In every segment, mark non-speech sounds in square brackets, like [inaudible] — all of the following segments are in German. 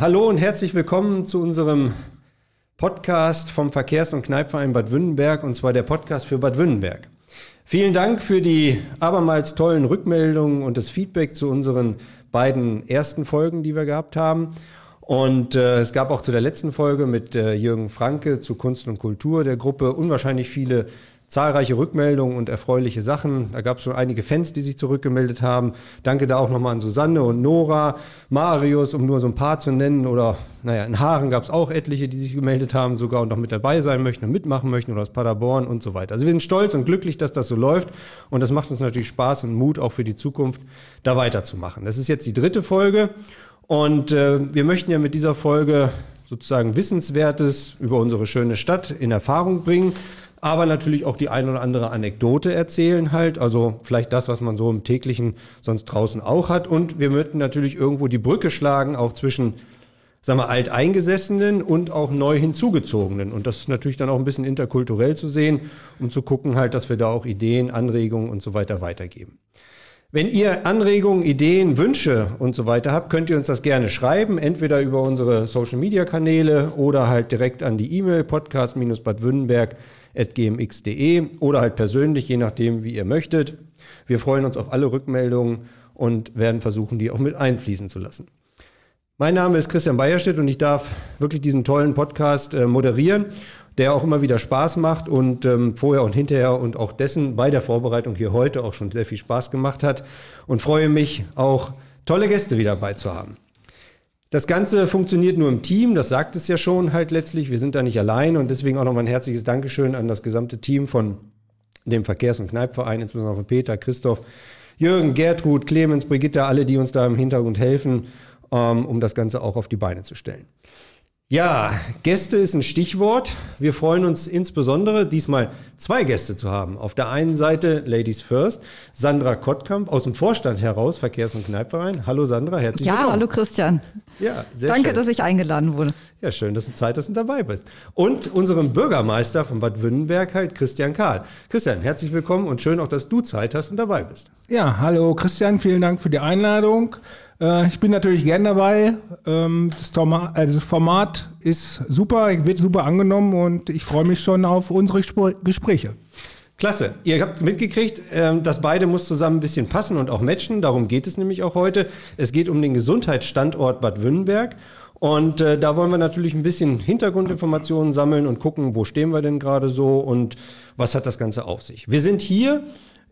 hallo und herzlich willkommen zu unserem Podcast vom Verkehrs- und Kneipverein Bad Wünnenberg und zwar der Podcast für Bad Wünnenberg. Vielen Dank für die abermals tollen Rückmeldungen und das Feedback zu unseren beiden ersten Folgen, die wir gehabt haben. Und äh, es gab auch zu der letzten Folge mit äh, Jürgen Franke zu Kunst und Kultur der Gruppe unwahrscheinlich viele zahlreiche Rückmeldungen und erfreuliche Sachen. Da gab es schon einige Fans, die sich zurückgemeldet haben. Danke da auch nochmal an Susanne und Nora, Marius, um nur so ein paar zu nennen. Oder, naja, in Haaren gab es auch etliche, die sich gemeldet haben, sogar und noch mit dabei sein möchten und mitmachen möchten oder aus Paderborn und so weiter. Also wir sind stolz und glücklich, dass das so läuft. Und das macht uns natürlich Spaß und Mut auch für die Zukunft, da weiterzumachen. Das ist jetzt die dritte Folge. Und äh, wir möchten ja mit dieser Folge sozusagen Wissenswertes über unsere schöne Stadt in Erfahrung bringen aber natürlich auch die ein oder andere Anekdote erzählen halt, also vielleicht das, was man so im täglichen sonst draußen auch hat. Und wir möchten natürlich irgendwo die Brücke schlagen, auch zwischen, sagen wir, alteingesessenen und auch neu hinzugezogenen. Und das ist natürlich dann auch ein bisschen interkulturell zu sehen, um zu gucken halt, dass wir da auch Ideen, Anregungen und so weiter weitergeben. Wenn ihr Anregungen, Ideen, Wünsche und so weiter habt, könnt ihr uns das gerne schreiben, entweder über unsere Social-Media-Kanäle oder halt direkt an die E-Mail podcast-badwürdenberg gmx.de oder halt persönlich, je nachdem, wie ihr möchtet. Wir freuen uns auf alle Rückmeldungen und werden versuchen, die auch mit einfließen zu lassen. Mein Name ist Christian Beierstedt und ich darf wirklich diesen tollen Podcast äh, moderieren, der auch immer wieder Spaß macht und ähm, vorher und hinterher und auch dessen bei der Vorbereitung hier heute auch schon sehr viel Spaß gemacht hat und freue mich auch tolle Gäste wieder dabei zu haben. Das Ganze funktioniert nur im Team, das sagt es ja schon halt letztlich. Wir sind da nicht allein und deswegen auch nochmal ein herzliches Dankeschön an das gesamte Team von dem Verkehrs- und Kneipverein, insbesondere von Peter, Christoph, Jürgen, Gertrud, Clemens, Brigitte, alle, die uns da im Hintergrund helfen, ähm, um das Ganze auch auf die Beine zu stellen. Ja, Gäste ist ein Stichwort. Wir freuen uns insbesondere, diesmal zwei Gäste zu haben. Auf der einen Seite Ladies First, Sandra Kottkamp aus dem Vorstand heraus, Verkehrs- und Kneipverein. Hallo Sandra, herzlich ja, willkommen. Ja, hallo Christian. Ja, sehr Danke, schön. dass ich eingeladen wurde. Ja, schön, dass du Zeit hast und dabei bist. Und unserem Bürgermeister von Bad Wünnenberg halt, Christian Karl. Christian, herzlich willkommen und schön auch, dass du Zeit hast und dabei bist. Ja, hallo Christian, vielen Dank für die Einladung. Äh, ich bin natürlich gern dabei. Ähm, das, äh, das, Format ist super, wird super angenommen und ich freue mich schon auf unsere Gespräche. Klasse. Ihr habt mitgekriegt, ähm, das beide muss zusammen ein bisschen passen und auch matchen. Darum geht es nämlich auch heute. Es geht um den Gesundheitsstandort Bad Wünnenberg. Und äh, da wollen wir natürlich ein bisschen Hintergrundinformationen sammeln und gucken, wo stehen wir denn gerade so und was hat das Ganze auf sich. Wir sind hier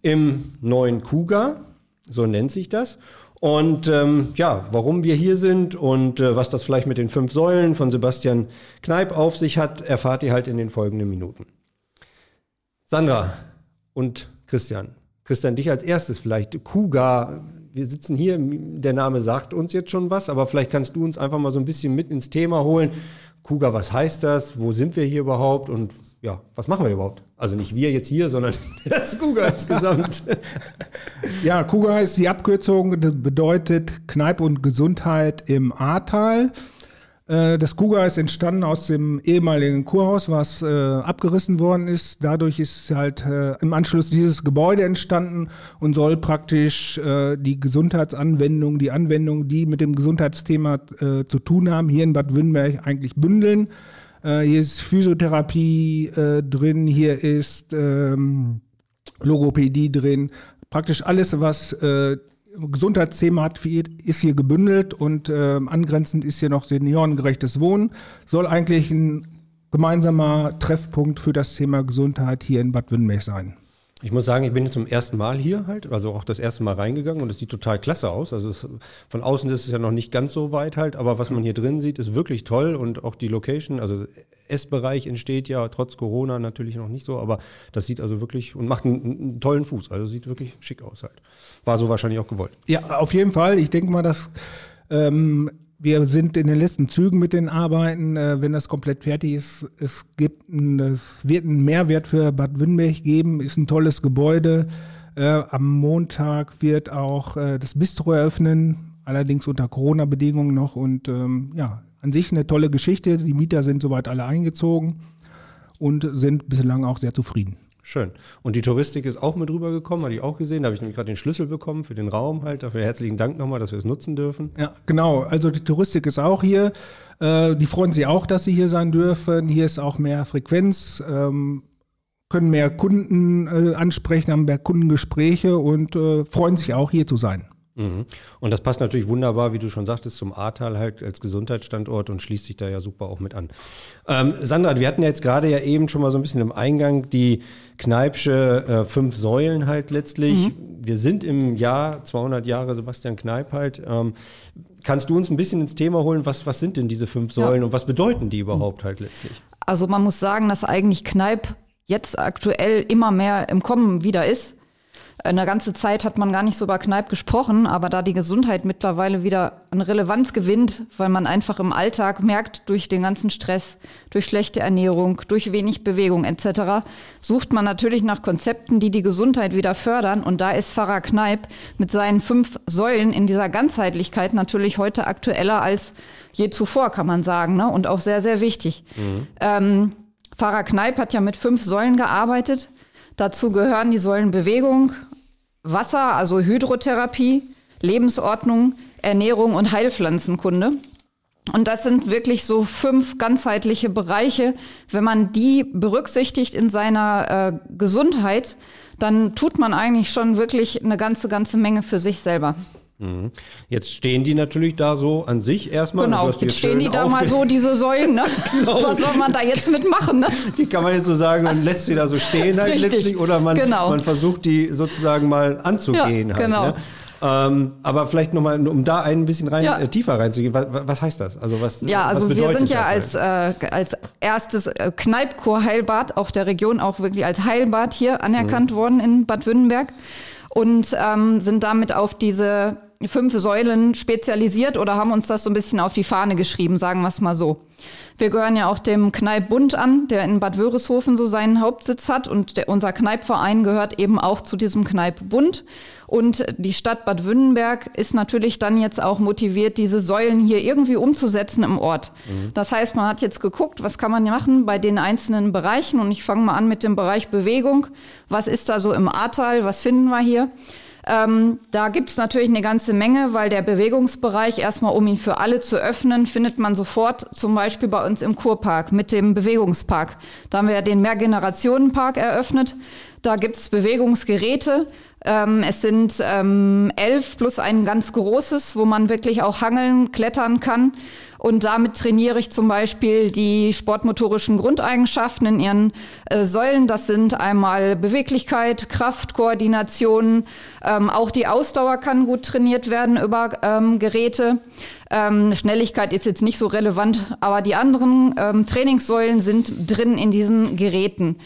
im neuen Kuga, so nennt sich das. Und ähm, ja, warum wir hier sind und äh, was das vielleicht mit den fünf Säulen von Sebastian Kneip auf sich hat, erfahrt ihr halt in den folgenden Minuten. Sandra und Christian. Christian, dich als erstes vielleicht. Kuga, wir sitzen hier, der Name sagt uns jetzt schon was, aber vielleicht kannst du uns einfach mal so ein bisschen mit ins Thema holen. Kuga, was heißt das? Wo sind wir hier überhaupt? Und ja, was machen wir überhaupt? Also nicht wir jetzt hier, sondern [laughs] das Kuga insgesamt. ja, Kuga ist die Abkürzung, bedeutet Kneipe und Gesundheit im Ahrtal. Äh, das Kuga ist entstanden aus dem ehemaligen Kurhaus, was äh, abgerissen worden ist. Dadurch ist halt äh, im Anschluss dieses Gebäude entstanden und soll praktisch die Gesundheitsanwendung, die Anwendungen, die mit dem Gesundheitsthema zu tun haben, hier in Bad Wünnberg eigentlich bündeln. Äh, hier ist Physiotherapie äh, drin, hier ist ähm, Logopädie drin. Praktisch alles, was äh, Gesundheitsthema hat, ist hier gebündelt und äh, angrenzend ist hier noch seniorengerechtes Wohnen. Soll eigentlich ein gemeinsamer Treffpunkt für das Thema Gesundheit hier in Bad Wünnberg sein. Ich muss sagen, ich bin jetzt zum ersten Mal hier halt, also auch das erste Mal reingegangen und es sieht total klasse aus. Also es, von außen ist es ja noch nicht ganz so weit halt, aber was man hier drin sieht, ist wirklich toll und auch die Location, also Essbereich entsteht ja trotz Corona natürlich noch nicht so, aber das sieht also wirklich und macht einen, einen tollen Fuß, also sieht wirklich schick aus halt. War so wahrscheinlich auch gewollt. Ja, auf jeden Fall. Ich denke mal, dass ähm, wir sind in den letzten Zügen mit den Arbeiten. Äh, wenn das komplett fertig ist, es gibt, ein, es wird einen Mehrwert für Bad Wünnberg geben. Ist ein tolles Gebäude. Äh, am Montag wird auch äh, das Bistro eröffnen, allerdings unter Corona-Bedingungen noch. Und ähm, ja, an sich eine tolle Geschichte. Die Mieter sind soweit alle eingezogen und sind bislang auch sehr zufrieden. Schön. Und die Touristik ist auch mit rübergekommen, hatte ich auch gesehen. Da habe ich nämlich gerade den Schlüssel bekommen für den Raum halt. Dafür herzlichen Dank nochmal, dass wir es nutzen dürfen. Ja, genau. Also die Touristik ist auch hier. Äh, die freuen sich auch, dass sie hier sein dürfen. Hier ist auch mehr Frequenz. Ähm, können mehr Kunden äh, ansprechen, haben mehr Kundengespräche und äh, freuen sich auch hier zu sein. Mhm. Und das passt natürlich wunderbar, wie du schon sagtest, zum Ahrtal halt als Gesundheitsstandort und schließt sich da ja super auch mit an. Ähm, Sandra, wir hatten jetzt gerade ja eben schon mal so ein bisschen im Eingang die Kneipsche äh, fünf Säulen halt letztlich. Mhm. Wir sind im Jahr 200 Jahre Sebastian Kneip halt. Ähm, kannst du uns ein bisschen ins Thema holen, was, was sind denn diese fünf Säulen ja. und was bedeuten die überhaupt halt letztlich? Also man muss sagen, dass eigentlich Kneip jetzt aktuell immer mehr im Kommen wieder ist. Eine ganze Zeit hat man gar nicht so über Kneipp gesprochen, aber da die Gesundheit mittlerweile wieder an Relevanz gewinnt, weil man einfach im Alltag merkt, durch den ganzen Stress, durch schlechte Ernährung, durch wenig Bewegung etc., sucht man natürlich nach Konzepten, die die Gesundheit wieder fördern. Und da ist Pfarrer Kneipp mit seinen fünf Säulen in dieser Ganzheitlichkeit natürlich heute aktueller als je zuvor, kann man sagen, ne? und auch sehr, sehr wichtig. Mhm. Ähm, Pfarrer Kneipp hat ja mit fünf Säulen gearbeitet. Dazu gehören die Säulen Bewegung, Wasser, also Hydrotherapie, Lebensordnung, Ernährung und Heilpflanzenkunde. Und das sind wirklich so fünf ganzheitliche Bereiche. Wenn man die berücksichtigt in seiner äh, Gesundheit, dann tut man eigentlich schon wirklich eine ganze, ganze Menge für sich selber. Mhm. Jetzt stehen die natürlich da so an sich erstmal. Genau, jetzt stehen die da mal so, diese Säulen. Ne? [laughs] genau. Was soll man da jetzt mitmachen? Ne? [laughs] Die kann man jetzt so sagen und lässt sie da so stehen halt Richtig. letztlich oder man, genau. man versucht die sozusagen mal anzugehen. Ja, halt, genau. Ne? Ähm, aber vielleicht nochmal, um da ein bisschen rein, ja. äh, tiefer reinzugehen, was, was, heißt das? Also was, ja, also was wir sind ja als, äh, als erstes äh, Kneipkur-Heilbad auch der Region auch wirklich als Heilbad hier anerkannt mhm. worden in Bad Württemberg und ähm, sind damit auf diese fünf Säulen spezialisiert oder haben uns das so ein bisschen auf die Fahne geschrieben, sagen wir es mal so. Wir gehören ja auch dem Kneipp an, der in Bad Wörishofen so seinen Hauptsitz hat und der, unser Kneipverein gehört eben auch zu diesem Kneipp Und die Stadt Bad Württemberg ist natürlich dann jetzt auch motiviert, diese Säulen hier irgendwie umzusetzen im Ort. Mhm. Das heißt, man hat jetzt geguckt, was kann man machen bei den einzelnen Bereichen und ich fange mal an mit dem Bereich Bewegung. Was ist da so im Ahrtal? Was finden wir hier? Ähm, da gibt es natürlich eine ganze Menge, weil der Bewegungsbereich erstmal, um ihn für alle zu öffnen, findet man sofort zum Beispiel bei uns im Kurpark mit dem Bewegungspark. Da haben wir ja den Mehrgenerationenpark eröffnet. Da gibt es Bewegungsgeräte. Ähm, es sind ähm, elf plus ein ganz großes, wo man wirklich auch hangeln, klettern kann. Und damit trainiere ich zum Beispiel die sportmotorischen Grundeigenschaften in ihren äh, Säulen. Das sind einmal Beweglichkeit, Kraft, Koordination. Ähm, auch die Ausdauer kann gut trainiert werden über ähm, Geräte. Ähm, Schnelligkeit ist jetzt nicht so relevant, aber die anderen ähm, Trainingssäulen sind drin in diesen Geräten.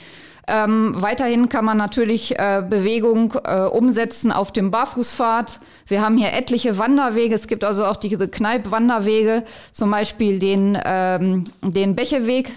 Ähm, weiterhin kann man natürlich äh, Bewegung äh, umsetzen auf dem Barfußpfad. Wir haben hier etliche Wanderwege. Es gibt also auch diese Kneipp-Wanderwege, zum Beispiel den, ähm, den Becheweg,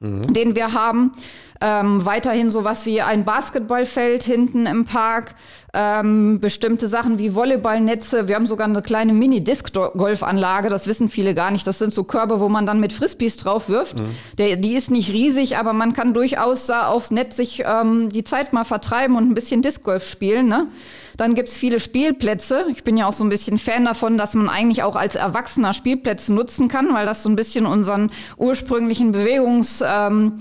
mhm. den wir haben. Ähm, weiterhin sowas wie ein Basketballfeld hinten im Park, ähm, bestimmte Sachen wie Volleyballnetze. Wir haben sogar eine kleine Mini-Disc-Golfanlage, das wissen viele gar nicht. Das sind so Körbe, wo man dann mit Frisbees drauf wirft. Mhm. Der, die ist nicht riesig, aber man kann durchaus da aufs Netz sich ähm, die Zeit mal vertreiben und ein bisschen Disc-Golf spielen. Ne? Dann gibt's viele Spielplätze. Ich bin ja auch so ein bisschen Fan davon, dass man eigentlich auch als Erwachsener Spielplätze nutzen kann, weil das so ein bisschen unseren ursprünglichen Bewegungsreizen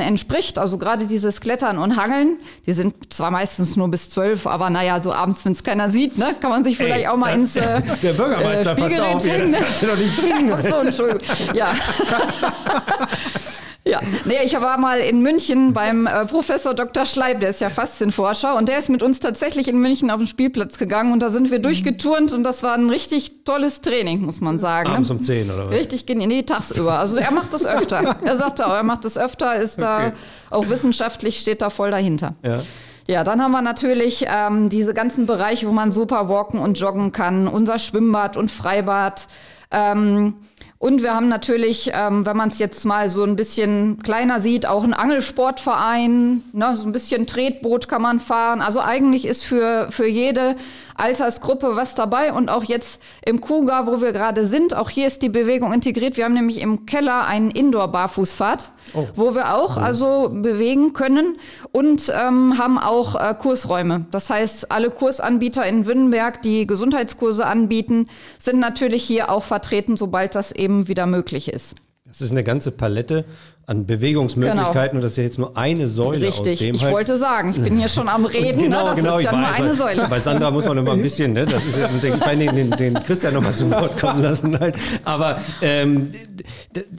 ähm, entspricht. Also gerade dieses Klettern und Hangeln, die sind zwar meistens nur bis zwölf, aber naja, so abends, wenn es keiner sieht, ne, kann man sich vielleicht Ey, auch mal ins äh, [laughs] Der Bürgermeister, äh, pass auf, hier, das kannst du doch nicht bringen. [laughs] Ach so, Entschuldigung. Ja. [laughs] Ja, nee, ich war mal in München beim äh, Professor Dr. Schleib, der ist ja Faszienforscher und der ist mit uns tatsächlich in München auf den Spielplatz gegangen und da sind wir mhm. durchgeturnt und das war ein richtig tolles Training, muss man sagen. Abends um 10 oder was? Richtig, nee, tagsüber. Also er macht das öfter. er sagt auch, er macht das öfter, ist okay. da auch wissenschaftlich steht da voll dahinter. Ja. Ja, dann haben wir natürlich ähm, diese ganzen Bereiche, wo man super walken und joggen kann, unser Schwimmbad und Freibad. Ähm, Und wir haben natürlich, ähm, wenn man es jetzt mal so ein bisschen kleiner sieht, auch einen Angelsportverein, ne, so ein bisschen Tretboot kann man fahren. Also eigentlich ist für, für jede Altersgruppe was dabei. Und auch jetzt im Kuga, wo wir gerade sind, auch hier ist die Bewegung integriert. Wir haben nämlich im Keller einen Indoor-Barfußfahrt oh. wo wir auch mhm. also bewegen können und ähm, haben auch äh, Kursräume. Das heißt, alle Kursanbieter in Wünnenberg, die Gesundheitskurse anbieten, sind natürlich hier auch vertreten, sobald das eben wieder möglich ist. Das ist eine ganze Palette an Bewegungsmöglichkeiten genau. und das ist ja jetzt nur eine Säule Richtig. aus dem ich halt wollte sagen, ich bin hier schon am [laughs] Reden, genau, ne? das genau, ist ja nur eine bei, Säule. Bei Sandra muss man immer ein [laughs] bisschen, ne? das ist ja, den, den, den Christian nochmal zum Wort kommen lassen. Halt. Aber ähm,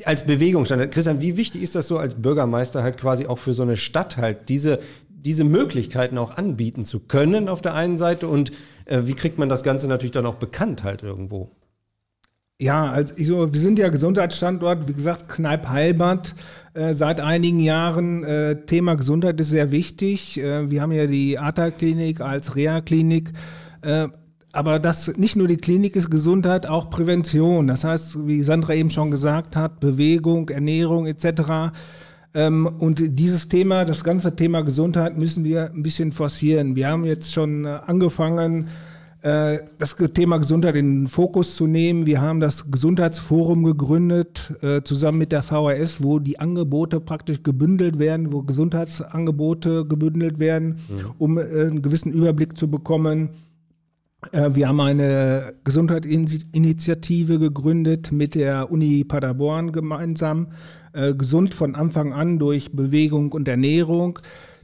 als Bewegungsstandard, Christian, wie wichtig ist das so als Bürgermeister halt quasi auch für so eine Stadt halt, diese diese Möglichkeiten auch anbieten zu können auf der einen Seite und äh, wie kriegt man das Ganze natürlich dann auch bekannt halt irgendwo? Ja, also ich so, wir sind ja Gesundheitsstandort, wie gesagt, Kneipp Heilbad äh, seit einigen Jahren. Äh, Thema Gesundheit ist sehr wichtig. Äh, wir haben ja die ATA-Klinik als Reha-Klinik. Äh, aber das nicht nur die Klinik ist Gesundheit, auch Prävention. Das heißt, wie Sandra eben schon gesagt hat, Bewegung, Ernährung etc. Ähm, und dieses Thema, das ganze Thema Gesundheit müssen wir ein bisschen forcieren. Wir haben jetzt schon äh, angefangen, das Thema Gesundheit in den Fokus zu nehmen. Wir haben das Gesundheitsforum gegründet, äh, zusammen mit der VHS, wo die Angebote praktisch gebündelt werden, wo Gesundheitsangebote gebündelt werden, mhm. um äh, einen gewissen Überblick zu bekommen. Wir haben eine Gesundheitsinitiative gegründet mit der Uni Paderborn gemeinsam. Gesund von Anfang an durch Bewegung und Ernährung.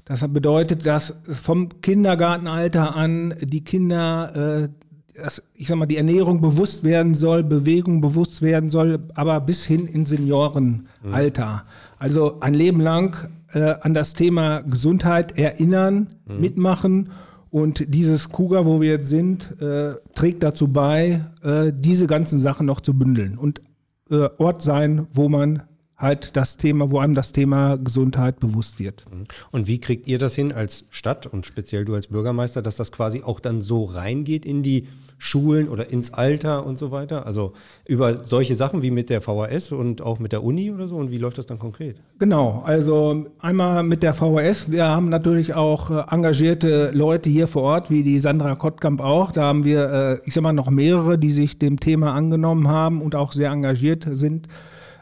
Das bedeutet, dass vom Kindergartenalter an die Kinder, äh, dass, ich sag mal, die Ernährung bewusst werden soll, Bewegung bewusst werden soll, aber bis hin in Seniorenalter. Mhm. Also ein Leben lang äh, an das Thema Gesundheit erinnern, mhm. mitmachen. Und dieses Kuga, wo wir jetzt sind, äh, trägt dazu bei, äh, diese ganzen Sachen noch zu bündeln und äh, Ort sein, wo man halt das Thema, wo einem das Thema Gesundheit bewusst wird. Mhm. Und wie kriegt ihr das hin als Stadt und speziell du als Bürgermeister, dass das quasi auch dann so reingeht in die Schulen oder ins Alter und so weiter? Also über solche Sachen wie mit der VHS und auch mit der Uni oder so? Und wie läuft das dann konkret? Genau, also einmal mit der VHS. Wir haben natürlich auch äh, engagierte Leute hier vor Ort, wie die Sandra Kottkamp auch. Da haben wir, äh, ich sag mal, noch mehrere, die sich dem Thema angenommen haben und auch sehr engagiert sind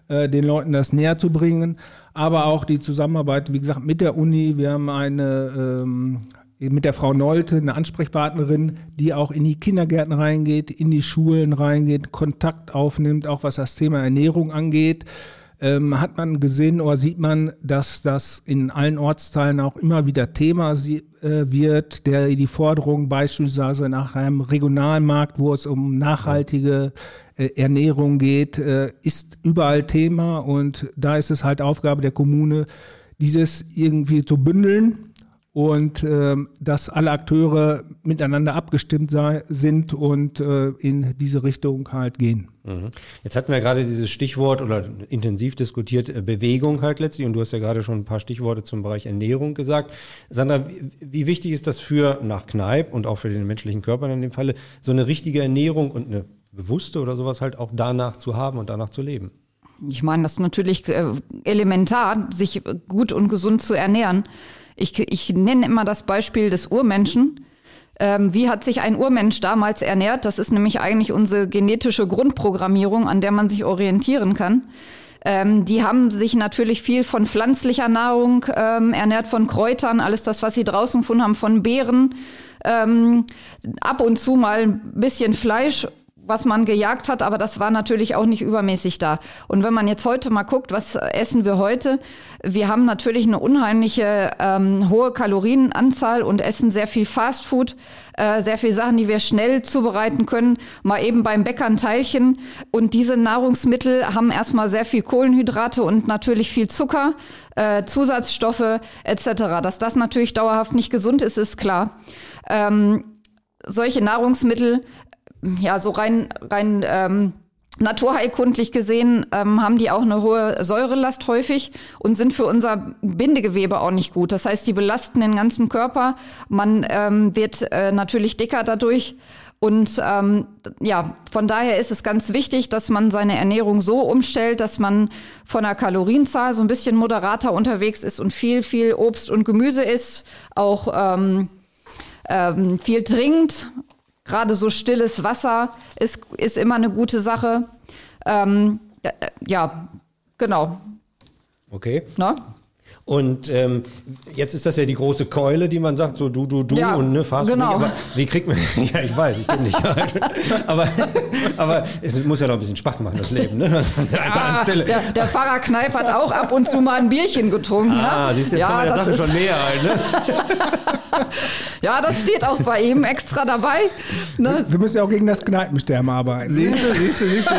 äh, den Leuten das näher zu bringen. Aber auch die Zusammenarbeit, wie gesagt, mit der Uni. Wir haben eine ähm, mit der Frau Nolte, eine Ansprechpartnerin, die auch in die Kindergärten reingeht, in die Schulen reingeht, Kontakt aufnimmt, auch was das Thema Ernährung angeht. Ähm, hat man gesehen oder sieht man, dass das in allen Ortsteilen auch immer wieder Thema äh, wird, der die Forderung beispielsweise nach einem Regionalmarkt, wo es um nachhaltige äh, Ernährung geht, äh, ist überall Thema. Und da ist es halt Aufgabe der Kommune, dieses irgendwie zu bündeln und äh, dass alle Akteure miteinander abgestimmt sei, sind und äh, in diese Richtung halt gehen. Mhm. Jetzt hatten wir gerade dieses Stichwort oder intensiv diskutiert äh, Bewegung halt letztlich und du hast ja gerade schon ein paar Stichworte zum Bereich Ernährung gesagt. Sandra, wie, wichtig ist das für nach Kneipp und auch für den menschlichen Körper in dem Falle so eine richtige Ernährung und eine bewusste oder sowas halt auch danach zu haben und danach zu leben. Ich meine, das ist natürlich äh, elementar, sich gut und gesund zu ernähren. Ich, ich nenne immer das Beispiel des Urmenschen. Ähm, wie hat sich ein Urmensch damals ernährt? Das ist nämlich eigentlich unsere genetische Grundprogrammierung, an der man sich orientieren kann. Ähm, die haben sich natürlich viel von pflanzlicher Nahrung ähm, ernährt, von Kräutern, alles das, was sie draußen gefunden haben, von Beeren. Ähm, ab und zu mal ein bisschen Fleisch was man gejagt hat, aber das war natürlich auch nicht übermäßig da. Und wenn man jetzt heute mal guckt, was essen wir heute? Wir haben natürlich eine unheimliche ähm, hohe Kalorienanzahl und essen sehr viel Fastfood, äh, sehr viel Sachen, die wir schnell zubereiten können, mal eben beim Bäcker ein Teilchen. Und diese Nahrungsmittel haben erstmal sehr viel Kohlenhydrate und natürlich viel Zucker, äh, Zusatzstoffe etc. Dass das natürlich dauerhaft nicht gesund ist, ist klar. Ähm, solche Nahrungsmittel ja, so rein, rein ähm, naturheilkundlich gesehen ähm, haben die auch eine hohe Säurelast häufig und sind für unser Bindegewebe auch nicht gut. Das heißt, die belasten den ganzen Körper. Man ähm, wird äh, natürlich dicker dadurch Und ähm, ja, von daher ist es ganz wichtig, dass man seine Ernährung so umstellt, dass man von der Kalorienzahl so ein bisschen moderater unterwegs ist und viel, viel Obst und Gemüse isst, auch ähm, ähm, viel trinkt. Gerade so stilles Wasser ist, ist immer eine gute Sache. Ähm, ja, genau. Okay. Na? Und ähm, jetzt ist das ja die große Keule, die man sagt, so du, du, du Ja, und ne, Fast genau. Food. Aber wie kriegt man, [laughs] ja, ich weiß, ich bin nicht alt. [laughs] aber, aber es muss ja noch ein bisschen Spaß machen, das Leben. Ne? Das Ah, der, der Pfarrer Kneip hat auch ab und zu mal ein Bierchen getrunken. Ah, ne? siehst du, jetzt ja, kommen wir der das Sache ist, schon näher halt, ne? [laughs] ja, das steht auch bei ihm extra dabei. Ne? Wir müssen ja auch gegen das Kneipensterben arbeiten. Siehst du, siehst du, siehst du.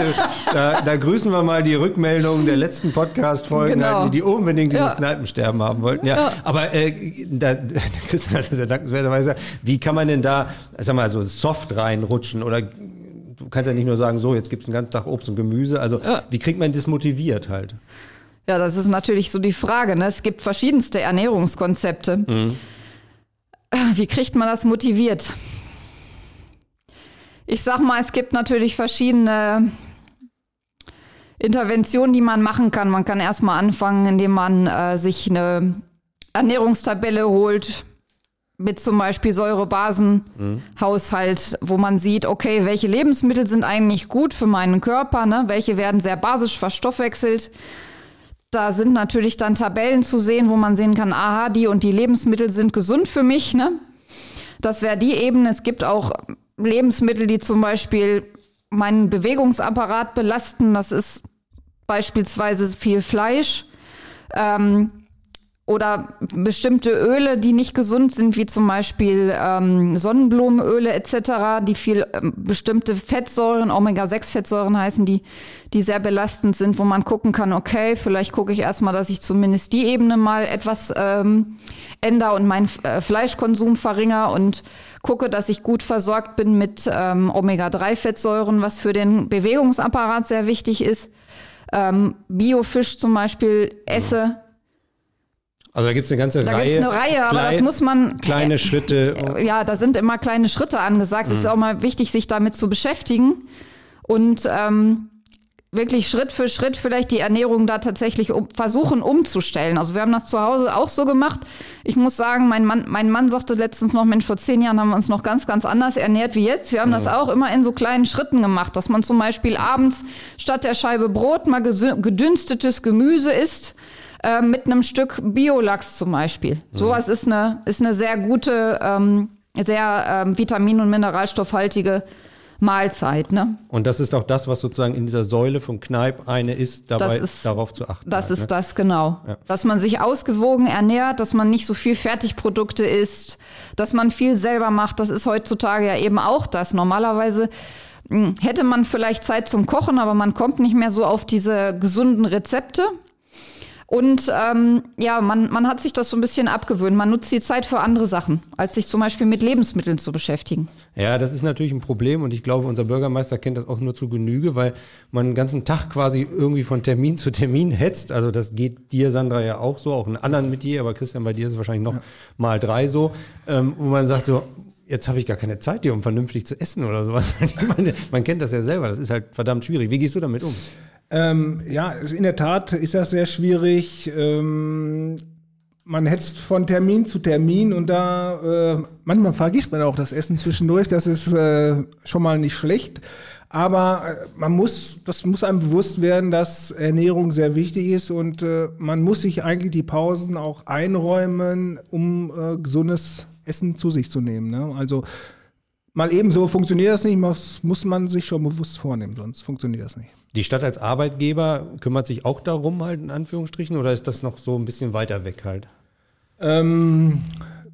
Da, da grüßen wir mal die Rückmeldungen der letzten Podcast-Folgen, Genau. die unbedingt dieses Ja. Kneipensterben haben wollten. Ja. Ja. Aber äh, da, der Christian hat das ja dankenswerterweise gesagt, wie kann man denn da, sag mal, so soft reinrutschen oder du kannst ja nicht nur sagen, so, jetzt gibt es den ganzen Tag Obst und Gemüse. Also wie kriegt man das motiviert halt? Ja, das ist natürlich so die Frage. Ne? Es gibt verschiedenste Ernährungskonzepte. Äh, Wie kriegt man das motiviert? Ich sag mal, es gibt natürlich verschiedene Interventionen, die man machen kann. Man kann erstmal anfangen, indem man äh, sich eine Ernährungstabelle holt mit zum Beispiel Säurebasenhaushalt, wo man sieht, okay, welche Lebensmittel sind eigentlich gut für meinen Körper, ne? welche werden sehr basisch verstoffwechselt. Da sind natürlich dann Tabellen zu sehen, wo man sehen kann, aha, die und die Lebensmittel sind gesund für mich. Ne? Das wäre die Ebene. Es gibt auch Lebensmittel, die zum Beispiel meinen Bewegungsapparat belasten. Das ist beispielsweise viel Fleisch. Ähm, oder bestimmte Öle, die nicht gesund sind, wie zum Beispiel ähm, Sonnenblumenöle etc., die viel ähm, bestimmte Fettsäuren, Omega-6-Fettsäuren heißen die, die sehr belastend sind, wo man gucken kann, okay, vielleicht gucke ich erstmal, dass ich zumindest die Ebene mal etwas ähm, ändere und meinen äh, Fleischkonsum verringere und gucke, dass ich gut versorgt bin mit ähm, Omega-3-Fettsäuren, was für den Bewegungsapparat sehr wichtig ist. Ähm, Biofisch zum Beispiel esse. Also da gibt es eine ganze Da Reihe. gibt's eine Reihe, aber das muss man- Kleine Schritte. ja, da sind immer kleine Schritte angesagt. Es ist auch mal wichtig, sich damit zu beschäftigen und ähm, wirklich Schritt für Schritt vielleicht die Ernährung da tatsächlich um, versuchen umzustellen. Also wir haben das zu Hause auch so gemacht. Ich muss sagen, mein Mann, mein Mann sagte letztens noch, Mensch, vor zehn Jahren haben wir uns noch ganz, ganz anders ernährt wie jetzt. Wir haben das auch immer in so kleinen Schritten gemacht, dass man zum Beispiel abends statt der Scheibe Brot mal gedünstetes Gemüse isst äh, mit einem Stück Biolachs zum Beispiel. Sowas ist eine, ist eine sehr gute, ähm, sehr ähm, vitamin- und mineralstoffhaltige Mahlzeit. Ne? Und das ist auch das, was sozusagen in dieser Säule von Kneipp eine ist, dabei ist- darauf zu achten. Das halt, ist ne? das, genau. Dass man sich ausgewogen ernährt, dass man nicht so viel Fertigprodukte isst, dass man viel selber macht. Das ist heutzutage ja eben auch das. Normalerweise mh, hätte man vielleicht Zeit zum Kochen, aber man kommt nicht mehr so auf diese gesunden Rezepte. Und ähm, ja, man, man hat sich das so ein bisschen abgewöhnt. Man nutzt die Zeit für andere Sachen, als sich zum Beispiel mit Lebensmitteln zu beschäftigen. Ja, das ist natürlich ein Problem und ich glaube, unser Bürgermeister kennt das auch nur zu Genüge, weil man den ganzen Tag quasi irgendwie von Termin zu Termin hetzt. Also das geht dir, Sandra, ja auch so, auch in anderen mit dir, aber Christian, bei dir ist es wahrscheinlich noch mal drei so, ähm, wo man sagt so, jetzt habe ich gar keine Zeit hier, um vernünftig zu essen oder sowas. [laughs] Ich meine, man kennt das ja selber, das ist halt verdammt schwierig. Wie gehst du damit um? Ähm, ja, in der Tat ist das sehr schwierig. Ähm, man hetzt von Termin zu Termin und da äh, manchmal vergisst man auch das Essen zwischendurch. Das ist äh, schon mal nicht schlecht. Aber äh, man muss, das muss einem bewusst werden, dass Ernährung sehr wichtig ist und äh, man muss sich eigentlich die Pausen auch einräumen, um äh, gesundes Essen zu sich zu nehmen. Ne? Also mal ebenso funktioniert das nicht, muss, muss man sich schon bewusst vornehmen, sonst funktioniert das nicht. Die Stadt als Arbeitgeber kümmert sich auch darum, halt in Anführungsstrichen, oder ist das noch so ein bisschen weiter weg halt? Ähm,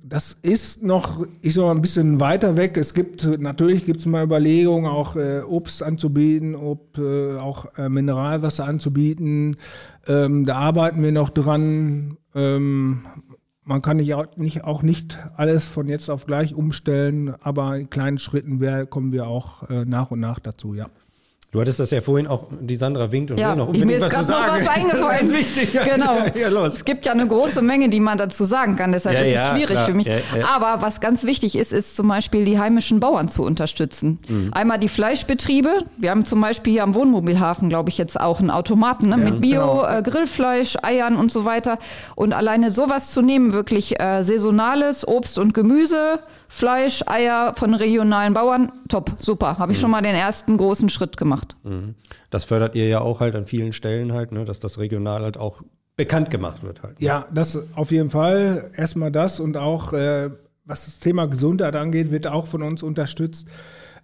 das ist noch, ich sag mal, ein bisschen weiter weg. Es gibt, natürlich gibt es mal Überlegungen, auch äh, Obst anzubieten, ob, äh, auch äh, Mineralwasser anzubieten. Ähm, da arbeiten wir noch dran. Ähm, man kann nicht auch, nicht auch nicht alles von jetzt auf gleich umstellen, aber in kleinen Schritten kommen wir auch äh, nach und nach dazu, ja. Du hattest das ja vorhin auch, die Sandra winkt und ja, will noch unbedingt was zu sagen. Noch was [laughs] eingefallen. das ist wichtig. Ja, genau. Ja, [laughs] ja, los. Es gibt ja eine große Menge, die man dazu sagen kann. Deshalb ist es schwierig klar. für mich. Aber was ganz wichtig ist, ist zum Beispiel die heimischen Bauern zu unterstützen. Mhm. Einmal die Fleischbetriebe. Wir haben zum Beispiel hier am Wohnmobilhafen, glaube ich, jetzt auch einen Automaten ne? mit Bio, genau. äh, Grillfleisch, Eiern und so weiter. Und alleine sowas zu nehmen, wirklich äh, saisonales Obst und Gemüse, Fleisch, Eier von regionalen Bauern, top, super. Habe ich Mhm. schon mal den ersten großen Schritt gemacht. Das fördert ihr ja auch halt an vielen Stellen halt, ne, dass das regional halt auch bekannt gemacht wird halt. Ja, das auf jeden Fall. Erstmal das und auch, äh, was das Thema Gesundheit angeht, wird auch von uns unterstützt.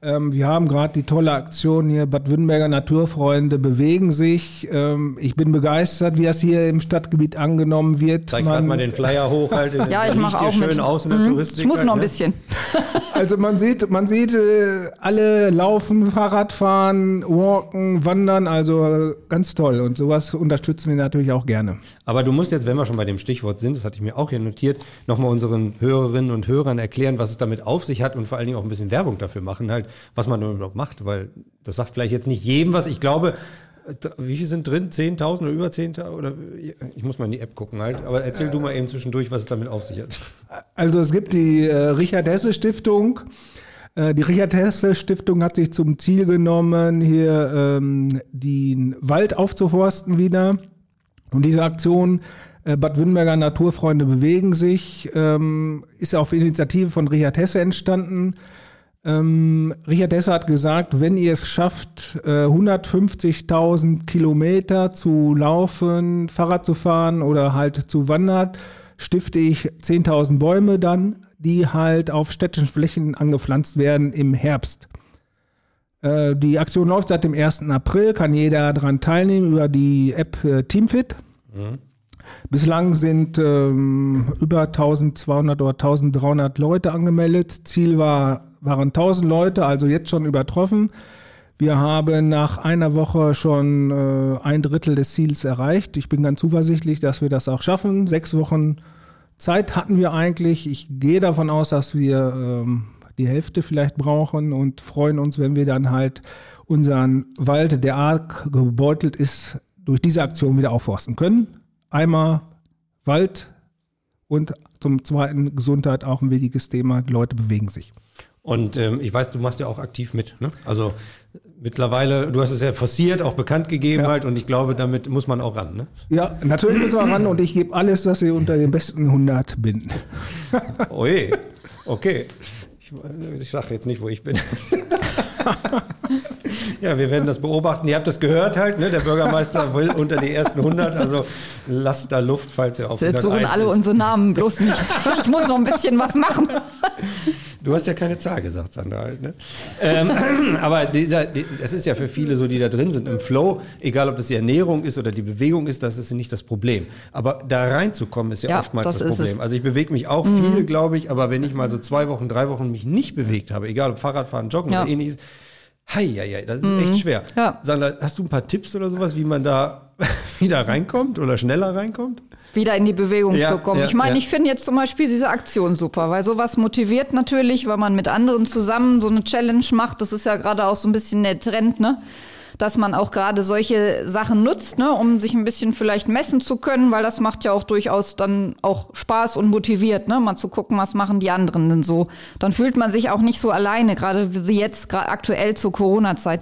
Ähm, wir haben gerade die tolle Aktion hier, Bad Württemberger Naturfreunde bewegen sich. Ähm, ich bin begeistert, wie das hier im Stadtgebiet angenommen wird. Zeig gerade Man- mal den Flyer hoch halt. [laughs] Ja, ich Sieht mache hier auch schön mit. aus in der Mhm. Touristik. Ich muss noch ein ne? bisschen. [laughs] Also man sieht, man sieht äh, alle laufen, Fahrrad fahren, walken, wandern, also ganz toll. Und sowas unterstützen wir natürlich auch gerne. Aber du musst jetzt, wenn wir schon bei dem Stichwort sind, das hatte ich mir auch hier notiert, nochmal unseren Hörerinnen und Hörern erklären, was es damit auf sich hat und vor allen Dingen auch ein bisschen Werbung dafür machen, halt, was man überhaupt macht, weil das sagt vielleicht jetzt nicht jedem was. Ich glaube, wie viel sind drin? 10.000 oder über 10.000? Oder ich muss mal in die App gucken halt. Aber erzähl du mal eben zwischendurch, was es damit auf sich hat. Also es gibt die äh, Richard-Hesse-Stiftung. Äh, die Richard-Hesse-Stiftung hat sich zum Ziel genommen, hier ähm, den Wald aufzuforsten wieder. Und diese Aktion äh, Bad Württemberger Naturfreunde bewegen sich, ähm, ist auf Initiative von Richard Hesse entstanden. Ähm, Richard Hesse hat gesagt, wenn ihr es schafft, äh, 150.000 Kilometer zu laufen, Fahrrad zu fahren oder halt zu wandern, stifte ich 10.000 Bäume dann, die halt auf städtischen Flächen angepflanzt werden im Herbst. Äh, die Aktion läuft seit dem 1. April, kann jeder daran teilnehmen über die App äh, Teamfit. Bislang sind ähm, über 1200 oder 1300 Leute angemeldet. Ziel war, waren 1000 Leute, also jetzt schon übertroffen. Wir haben nach einer Woche schon äh, ein Drittel des Ziels erreicht. Ich bin ganz zuversichtlich, dass wir das auch schaffen. Sechs Wochen Zeit hatten wir eigentlich. Ich gehe davon aus, dass wir ähm, die Hälfte vielleicht brauchen und freuen uns, wenn wir dann halt unseren Wald, der arg gebeutelt ist, durch diese Aktion wieder aufforsten können. Einmal Wald und zum zweiten Gesundheit auch ein wichtiges Thema. Die Leute bewegen sich. Und ähm, ich weiß, du machst ja auch aktiv mit. Ne? Also mittlerweile, du hast es ja forciert, auch bekannt gegeben Ja. halt. Und ich glaube, damit muss man auch ran. Ne? Ja, natürlich müssen wir ran und ich gebe alles, dass ich unter den besten 100 bin. Oje, okay. Ich, ich sage jetzt nicht, wo ich bin. [laughs] ja, wir werden das beobachten. Ihr habt das gehört halt, ne? Der Bürgermeister will unter die ersten 100, also lasst da Luft, falls er auf Jetzt 101 suchen alle ist. unsere Namen, bloß nicht. Ich muss noch ein bisschen was machen. [laughs] Du hast ja keine Zahl gesagt, Sandra halt, ne? ähm, [clears throat] aber dieser, die- das ist ja für viele so, die da drin sind im Flow, egal ob das die Ernährung ist oder die Bewegung ist, das ist nicht das Problem. Aber da reinzukommen ist ja, Ja, oftmals das, das Problem. es. Mhm. Also ich bewege mich auch viel, glaube ich, aber wenn ich mal so zwei Wochen, drei Wochen mich nicht bewegt habe, egal ob Fahrradfahren, Joggen Ja. Mhm. oder ähnliches, hei, hei, hei, das ist echt schwer. Ja. Sandra, hast du ein paar Tipps oder sowas, wie man da wieder reinkommt oder schneller reinkommt? wieder in die Bewegung Ja, zu kommen. ja, ich meine, ja. ich finde jetzt zum Beispiel diese Aktion super, weil sowas motiviert natürlich, weil man mit anderen zusammen so eine Challenge macht. Das ist ja gerade auch so ein bisschen der Trend, ne? Dass man auch gerade solche Sachen nutzt, ne, um sich ein bisschen vielleicht messen zu können, weil das macht ja auch durchaus dann auch Spaß und motiviert, ne, mal zu gucken, was machen die anderen denn so. Dann fühlt man sich auch nicht so alleine, gerade wie jetzt, gerade aktuell zur Corona-Zeit.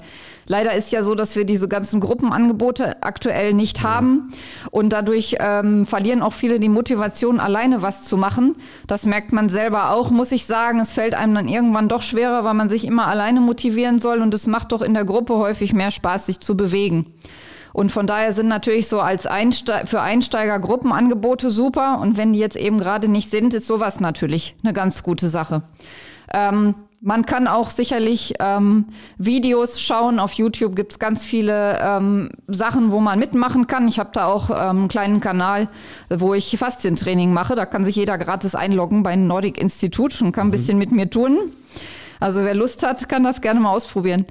Leider ist ja so, dass wir diese ganzen Gruppenangebote aktuell nicht haben und dadurch ähm, verlieren auch viele die Motivation, alleine was zu machen. Das merkt man selber auch, muss ich sagen. Es fällt einem dann irgendwann doch schwerer, weil man sich immer alleine motivieren soll und es macht doch in der Gruppe häufig mehr Spaß, sich zu bewegen. Und von daher sind natürlich so als Einste für Einsteiger Gruppenangebote super. Und wenn die jetzt eben gerade nicht sind, ist sowas natürlich eine ganz gute Sache. Ähm, man kann auch sicherlich ähm, Videos schauen. Auf YouTube gibt's ganz viele ähm, Sachen, wo man mitmachen kann. Ich habe da auch ähm, einen kleinen Kanal, wo ich Faszientraining mache. Da kann sich jeder gratis einloggen bei Nordic Institut und kann ein bisschen mit mir tun. Also wer Lust hat, kann das gerne mal ausprobieren.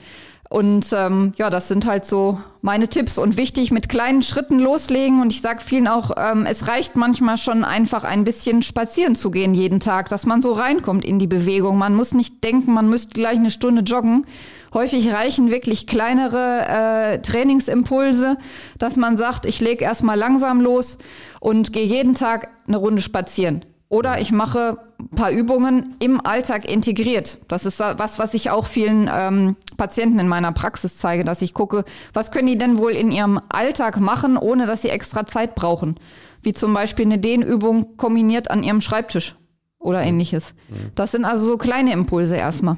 Und ähm, ja, das sind halt so meine Tipps und wichtig mit kleinen Schritten loslegen. Und ich sage vielen auch, ähm, es reicht manchmal schon einfach ein bisschen spazieren zu gehen jeden Tag, dass man so reinkommt in die Bewegung. Man muss nicht denken, man müsste gleich eine Stunde joggen. Häufig reichen wirklich kleinere äh, Trainingsimpulse, dass man sagt, ich lege erstmal langsam los und gehe jeden Tag eine Runde spazieren. Oder ich mache ein paar Übungen im Alltag integriert. Das ist was, was ich auch vielen ähm, Patienten in meiner Praxis zeige, dass ich gucke, was können die denn wohl in ihrem Alltag machen, ohne dass sie extra Zeit brauchen. Wie zum Beispiel eine Dehnübung kombiniert an ihrem Schreibtisch oder ähnliches. Das sind also so kleine Impulse erstmal.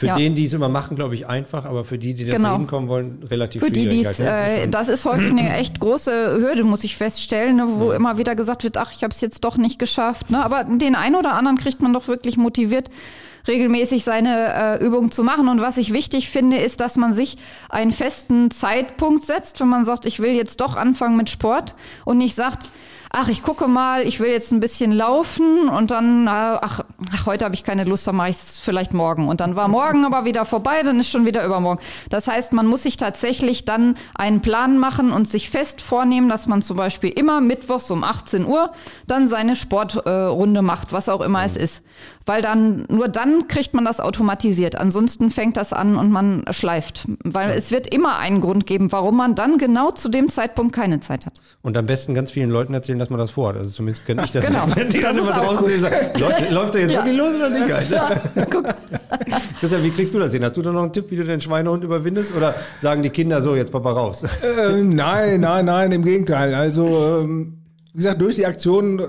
Für Ja. den, die es immer machen, glaube ich, einfach, aber für die, die das Genau. hinkommen wollen, relativ Für die, schwierig. halt, ne? Das ist äh, das ist häufig eine echt große Hürde, muss ich feststellen, ne, wo immer wieder gesagt wird, ach, ich habe es jetzt doch nicht geschafft. Ne? Aber den einen oder anderen kriegt man doch wirklich motiviert, regelmäßig seine äh, Übung zu machen. Und was ich wichtig finde, ist, dass man sich einen festen Zeitpunkt setzt, wenn man sagt, ich will jetzt doch anfangen mit Sport und nicht sagt, ach, ich gucke mal, ich will jetzt ein bisschen laufen und dann, äh, ach, ach heute habe ich keine Lust, dann mache ich es vielleicht morgen. Und dann war morgen aber wieder vorbei, dann ist schon wieder übermorgen. Das heißt, man muss sich tatsächlich dann einen Plan machen und sich fest vornehmen, dass man zum Beispiel immer mittwochs um 18 Uhr dann seine Sportrunde äh, macht, was auch immer es ist. Weil dann, nur dann kriegt man das automatisiert. Ansonsten fängt das an und man schleift. Weil es wird immer einen Grund geben, warum man dann genau zu dem Zeitpunkt keine Zeit hat. Und am besten ganz vielen Leuten erzählen, dass man das vorhat. Also zumindest kann ich das. Genau. Wenn [laughs] die dann Das immer draußen und sagen, [laughs] läuft, läuft der jetzt Ja. wirklich los oder nicht? Alter? [laughs] Guck. Christian, wie kriegst du das hin? Hast du da noch einen Tipp, wie du den Schweinehund überwindest? Oder sagen die Kinder so, jetzt Papa raus? Äh, nein, nein, nein, im Gegenteil. Also, ähm, wie gesagt, durch die Aktion äh,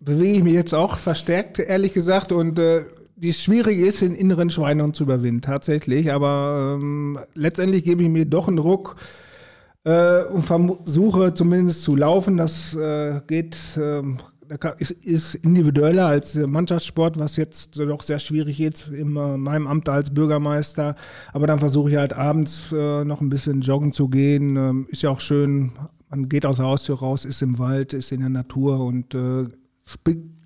bewege ich mich jetzt auch verstärkt, ehrlich gesagt. Und äh, die schwierig ist, den inneren Schweinehund zu überwinden, tatsächlich. Aber ähm, letztendlich gebe ich mir doch einen Ruck äh, und versuche zumindest zu laufen. Das äh, geht, ähm, ist, ist individueller als Mannschaftssport, was jetzt doch sehr schwierig ist in meinem Amt als Bürgermeister. Aber dann versuche ich halt abends äh, noch ein bisschen joggen zu gehen. Ähm, ist ja auch schön, man geht aus der Haustür raus, ist im Wald, ist in der Natur und äh,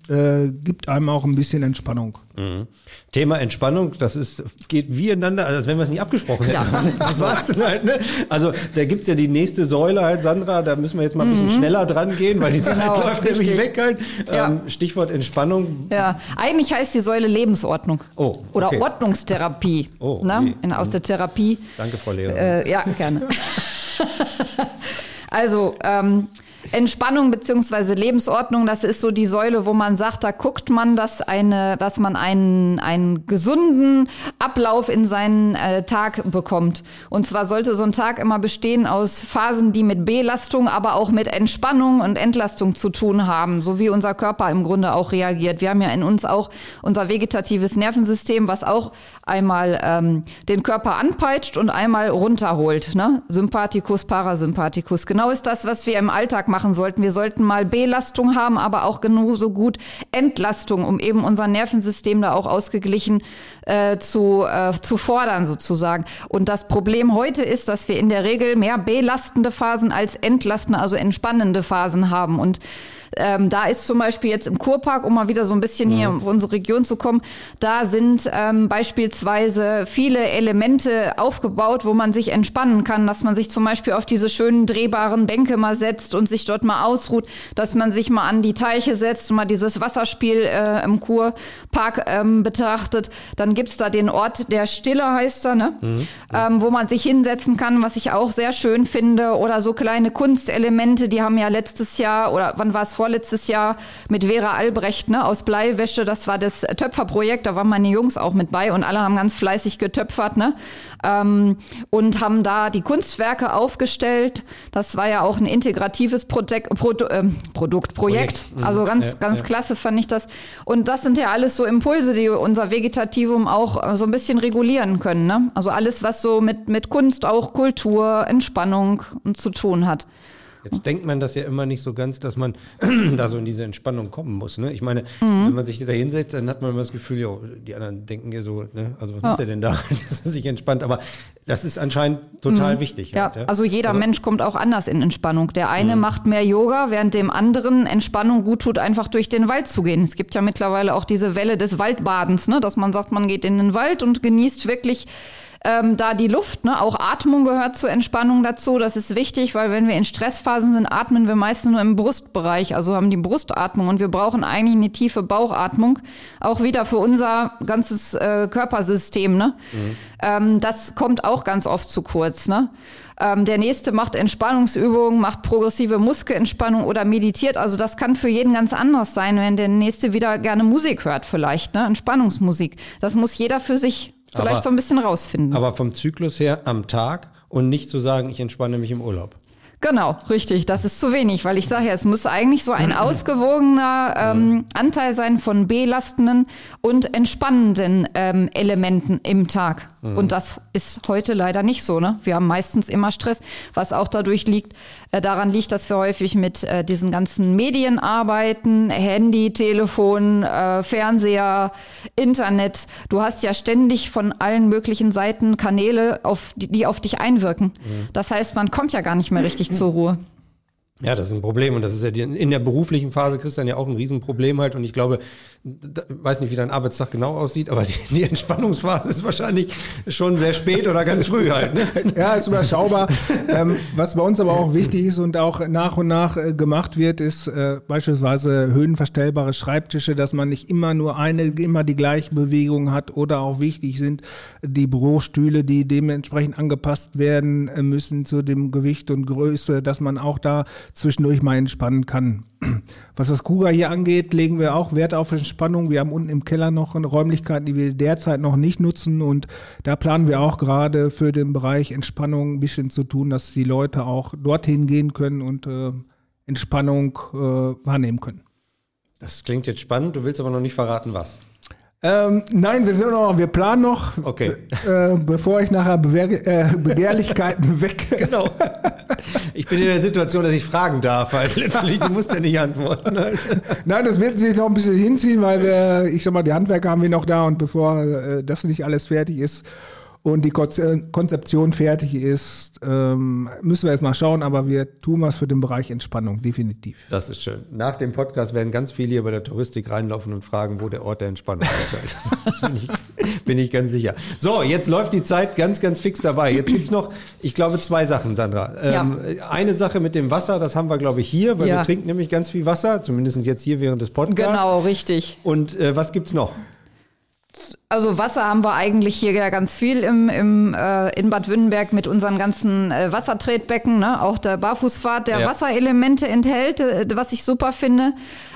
äh, gibt einem auch ein bisschen Entspannung. Thema Entspannung, das ist, geht wie einander, also als wenn wir es nie abgesprochen hätten. [laughs] Das ist Wahnsinn halt, ne? Also da gibt's ja die nächste Säule halt, Sandra, da müssen wir jetzt mal ein bisschen schneller dran gehen, weil die Zeit Mhm. Genau, läuft nämlich richtig. weg halt. Ja. Ähm, Stichwort Entspannung. Ja, eigentlich heißt die Säule Lebensordnung. Oh, Oder okay. Ordnungstherapie. Oh, ne? okay. In, aus der Therapie. Danke, Frau Lehrerin. Äh, ja, gerne. [laughs] [laughs] also, ähm, Entspannung beziehungsweise Lebensordnung, das ist so die Säule, wo man sagt, da guckt man, dass eine, dass man einen, einen gesunden Ablauf in seinen äh, Tag bekommt. Und zwar sollte so ein Tag immer bestehen aus Phasen, die mit Belastung, aber auch mit Entspannung und Entlastung zu tun haben, so wie unser Körper im Grunde auch reagiert. Wir haben ja in uns auch unser vegetatives Nervensystem, was auch einmal ähm, den Körper anpeitscht und einmal runterholt. Ne? Sympathikus, Parasympathikus. Genau ist das, was wir im Alltag machen sollten. Wir sollten mal Belastung haben, aber auch genauso gut Entlastung, um eben unser Nervensystem da auch ausgeglichen äh, zu, äh, zu fordern sozusagen. Und das Problem heute ist, dass wir in der Regel mehr belastende Phasen als entlastende, also entspannende Phasen haben. Und ähm, da ist zum Beispiel jetzt im Kurpark, um mal wieder so ein bisschen hier auf unsere Region zu kommen, da sind ähm, beispielsweise viele Elemente aufgebaut, wo man sich entspannen kann, dass man sich zum Beispiel auf diese schönen drehbaren Bänke mal setzt und sich dort mal ausruht, dass man sich mal an die Teiche setzt und mal dieses Wasserspiel äh, im Kurpark ähm, betrachtet. Dann gibt's da den Ort der Stille, heißt er, ne? Ähm, wo man sich hinsetzen kann, was ich auch sehr schön finde. Oder so kleine Kunstelemente, die haben ja letztes Jahr, oder wann war es vorletztes Jahr, mit Vera Albrecht ne, aus Bleiwäsche, das war das Töpferprojekt, da waren meine Jungs auch mit bei und alle haben ganz fleißig getöpfert. Ne? Ähm, und haben da die Kunstwerke aufgestellt. Das war ja auch ein integratives Projekt, Produ ähm, Produkt, Projekt. Projekt. Mhm. Also ganz, Ja, ganz ja. klasse fand ich das. Und das sind ja alles so Impulse, die unser Vegetativum auch äh, so ein bisschen regulieren können. Ne? Also alles, was so mit, mit Kunst, auch Kultur, Entspannung und zu tun hat. Jetzt denkt man das ja immer nicht so ganz, dass man [clears throat] da so in diese Entspannung kommen muss. Ne? Ich meine, Mhm. wenn man sich da hinsetzt, dann hat man immer das Gefühl, jo, die anderen denken ja so, ne? also was macht er denn da, [laughs] dass er sich entspannt? Aber das ist anscheinend total wichtig. Mhm. Ja, halt, also jeder Mensch kommt auch anders in Entspannung. Der eine macht mehr Yoga, während dem anderen Entspannung gut tut, einfach durch den Wald zu gehen. Es gibt ja mittlerweile auch diese Welle des Waldbadens, ne? dass man sagt, man geht in den Wald und genießt wirklich ähm, da die Luft, ne? auch Atmung gehört zur Entspannung dazu. Das ist wichtig, weil wenn wir in Stressphasen sind, atmen wir meistens nur im Brustbereich, also haben die Brustatmung und wir brauchen eigentlich eine tiefe Bauchatmung, auch wieder für unser ganzes äh, Körpersystem. Ne? Mhm. Ähm, das kommt auch ganz oft zu kurz. Ne? Ähm, der nächste macht Entspannungsübungen, macht progressive Muskelentspannung oder meditiert. Also das kann für jeden ganz anders sein, wenn der nächste wieder gerne Musik hört vielleicht, ne? Entspannungsmusik. Das muss jeder für sich vielleicht aber, so ein bisschen rausfinden. Aber vom Zyklus her am Tag und nicht zu sagen, ich entspanne mich im Urlaub. Genau, richtig. Das ist zu wenig, weil ich sage ja, es muss eigentlich so ein [clears throat] ausgewogener ähm, Anteil sein von belastenden und entspannenden ähm, Elementen im Tag. Mhm. Und das ist heute leider nicht so. Ne? Wir haben meistens immer Stress, was auch dadurch liegt, äh, daran liegt, dass wir häufig mit äh, diesen ganzen Medien arbeiten, Handy, Telefon, äh, Fernseher, Internet. Du hast ja ständig von allen möglichen Seiten Kanäle, auf, die, die auf dich einwirken. Mhm. Das heißt, man kommt ja gar nicht mehr richtig zur Ruhe. Ja, das ist ein Problem und das ist ja die, in der beruflichen Phase, Christian, ja auch ein Riesenproblem halt und ich glaube, da, weiß nicht, wie dein Arbeitstag genau aussieht, aber die, die, Entspannungsphase ist wahrscheinlich schon sehr spät oder ganz früh halt. Ne? [laughs] Ja, ist überschaubar. ähm, was bei uns aber auch wichtig ist und auch nach und nach äh, gemacht wird, ist äh, beispielsweise höhenverstellbare Schreibtische, dass man nicht immer nur eine, immer die gleiche Bewegung hat oder auch wichtig sind die Bürostühle, die dementsprechend angepasst werden äh, müssen zu dem Gewicht und Größe, dass man auch da zwischendurch mal entspannen kann. [clears throat] Was das Kuga hier angeht, legen wir auch Wert auf Entspannung. Wir haben unten im Keller noch Räumlichkeiten, die wir derzeit noch nicht nutzen und da planen wir auch gerade für den Bereich Entspannung ein bisschen zu tun, dass die Leute auch dorthin gehen können und äh, Entspannung äh, wahrnehmen können. Das klingt jetzt spannend, du willst aber noch nicht verraten, was. Ähm, nein, wir sind noch, wir planen noch, okay. äh, bevor ich nachher Bewehr, äh, Begehrlichkeiten [laughs] weg. Genau. Ich bin in der Situation, dass ich fragen darf. Halt. [laughs] Letztlich, du musst ja nicht antworten. Halt. Nein, das wird sich noch ein bisschen hinziehen, weil wir, ich sag mal, die Handwerker haben wir noch da und bevor äh, das nicht alles fertig ist, und die Konzeption fertig ist, ähm, müssen wir jetzt mal schauen, aber wir tun was für den Bereich Entspannung, definitiv. Das ist schön. Nach dem Podcast werden ganz viele hier bei der Touristik reinlaufen und fragen, wo der Ort der Entspannung ist. [laughs] bin, ich, bin ich ganz sicher. So, jetzt läuft die Zeit ganz, ganz fix dabei. Jetzt gibt's noch, ich glaube, zwei Sachen, Sandra. Ähm, ja. Eine Sache mit dem Wasser, das haben wir, glaube ich, hier, weil ja. wir trinken nämlich ganz viel Wasser, zumindest jetzt hier während des Podcasts. Genau, richtig. Und äh, was gibt's noch? Also Wasser haben wir eigentlich hier ja ganz viel im, im, äh, in Bad Wünnenberg mit unseren ganzen äh, Wassertretbecken. Ne? Auch der Barfußpfad, der ja. Wasserelemente enthält, äh, was ich super finde.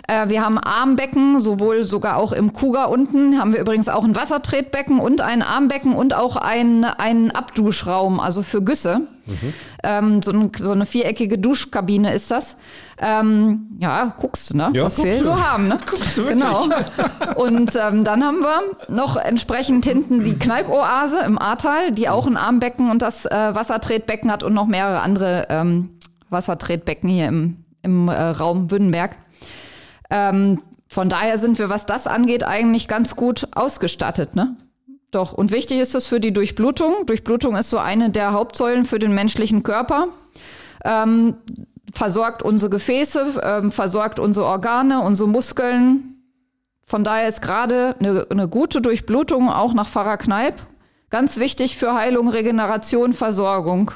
Äh, wir haben Armbecken, sowohl sogar auch im Kuga unten haben wir übrigens auch ein Wassertretbecken und ein Armbecken und auch einen, einen Abduschraum, also für Güsse. Mhm. Ähm, so, ein, so, eine viereckige Duschkabine ist das. Ähm, ja, guckst du, ne? Ja, was wir so haben, ne? [laughs] Guckst du wirklich? Genau. [laughs] Und ähm, dann haben wir noch entsprechend hinten die Kneipoase im Ahrtal, die auch ein Armbecken und das äh, Wassertretbecken hat und noch mehrere andere ähm, Wassertretbecken hier im, im äh, Raum Wünnenberg. Ähm, von daher sind wir, was das angeht, eigentlich ganz gut ausgestattet, ne? Doch, und wichtig ist es für die Durchblutung. Durchblutung ist so eine der Hauptsäulen für den menschlichen Körper. Ähm, versorgt unsere Gefäße, ähm, versorgt unsere Organe, unsere Muskeln. Von daher ist gerade eine, eine gute Durchblutung auch nach Pfarrer Kneipp ganz wichtig für Heilung, Regeneration, Versorgung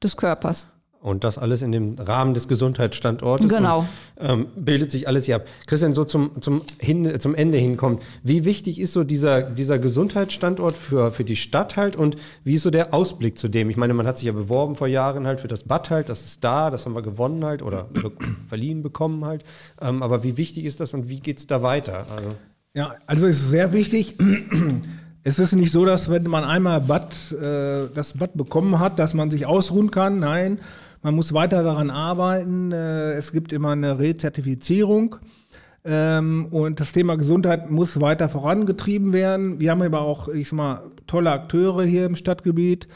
des Körpers. Und das alles in dem Rahmen des Gesundheitsstandortes. Genau. Und, ähm, bildet sich alles hier ab. Christian, so zum, zum, hin, zum Ende hinkommt. Wie wichtig ist so dieser, dieser Gesundheitsstandort für, für die Stadt halt und wie ist so der Ausblick zu dem? Ich meine, man hat sich ja beworben vor Jahren halt für das Bad halt, das ist da, das haben wir gewonnen halt oder verliehen bekommen halt. Ähm, aber wie wichtig ist das und wie geht es da weiter? Also. Ja, also es ist sehr wichtig. Es ist nicht so, dass wenn man einmal Bad, äh, das Bad bekommen hat, dass man sich ausruhen kann. Nein, man muss weiter daran arbeiten. Äh, es gibt immer eine Rezertifizierung. Ähm, und das Thema Gesundheit muss weiter vorangetrieben werden. Wir haben aber auch, ich sag mal, tolle Akteure hier im Stadtgebiet,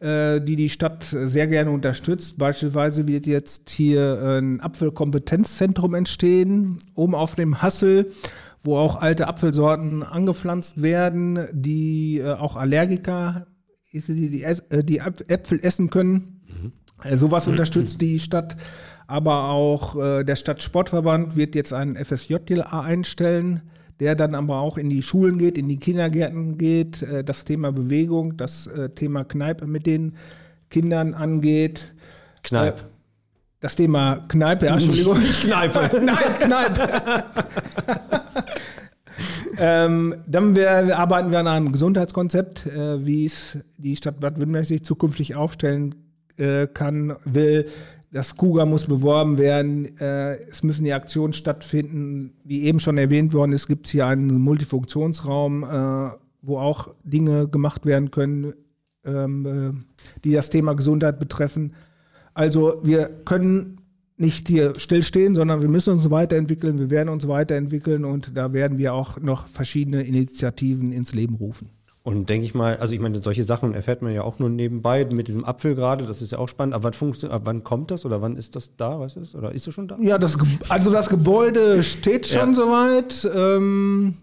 äh, die die Stadt sehr gerne unterstützt. Beispielsweise wird jetzt hier ein Apfelkompetenzzentrum entstehen, oben auf dem Hassel, wo auch alte Apfelsorten angepflanzt werden, die äh, auch Allergiker, die, Äpfel essen können. Äh, sowas unterstützt die Stadt. Aber auch äh, der Stadtsportverband wird jetzt einen FSJ einstellen, der dann aber auch in die Schulen geht, in die Kindergärten geht, äh, das Thema Bewegung, das äh, Thema Kneipe mit den Kindern angeht. Kneipe. Äh, das Thema Kneipe, ja, Entschuldigung. [laughs] Nicht Kneipe. [laughs] Nein, Kneipe. [laughs] ähm, dann wir, arbeiten wir an einem Gesundheitskonzept, äh, wie es die Stadt Bad Windberg sich zukünftig aufstellen äh, kann, will. Das Kuga muss beworben werden. Äh, es müssen die Aktionen stattfinden. Wie eben schon erwähnt worden ist, gibt es hier einen Multifunktionsraum, äh, wo auch Dinge gemacht werden können, ähm, äh, die das Thema Gesundheit betreffen. Also wir können nicht hier stillstehen, sondern wir müssen uns weiterentwickeln, wir werden uns weiterentwickeln und da werden wir auch noch verschiedene Initiativen ins Leben rufen. Und denke ich mal, also ich meine, solche Sachen erfährt man ja auch nur nebenbei mit diesem Apfel gerade, das ist ja auch spannend. Aber wann, ab wann kommt das oder wann ist das da, weißt du? Oder ist es schon da? Ja, das, also das Gebäude [laughs] steht schon ja. soweit. Ähm,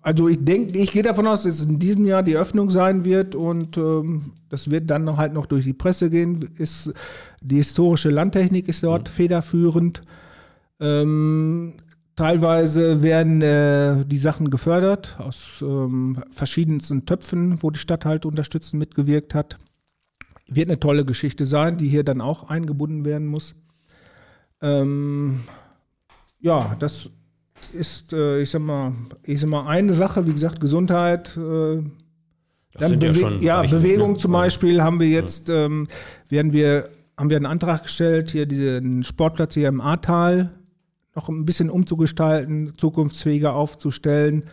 also ich denke, ich gehe davon aus, dass es in diesem Jahr die Öffnung sein wird und ähm, das wird dann halt noch durch die Presse gehen. Ist, die historische Landtechnik ist dort mhm. federführend. Ähm, teilweise werden äh, die Sachen gefördert aus ähm, verschiedensten Töpfen, wo die Stadt halt unterstützend mitgewirkt hat. Wird eine tolle Geschichte sein, die hier dann auch eingebunden werden muss. Ähm, ja, das ist, äh, ich sag mal, ich sag mal, eine Sache, wie gesagt, Gesundheit. Äh, dann Bewe ja, ja Bewegung ne? zum Beispiel haben wir jetzt, ja. ähm, werden wir, haben wir einen Antrag gestellt, hier diesen Sportplatz hier im Ahrtal noch ein bisschen umzugestalten, zukunftsfähiger aufzustellen.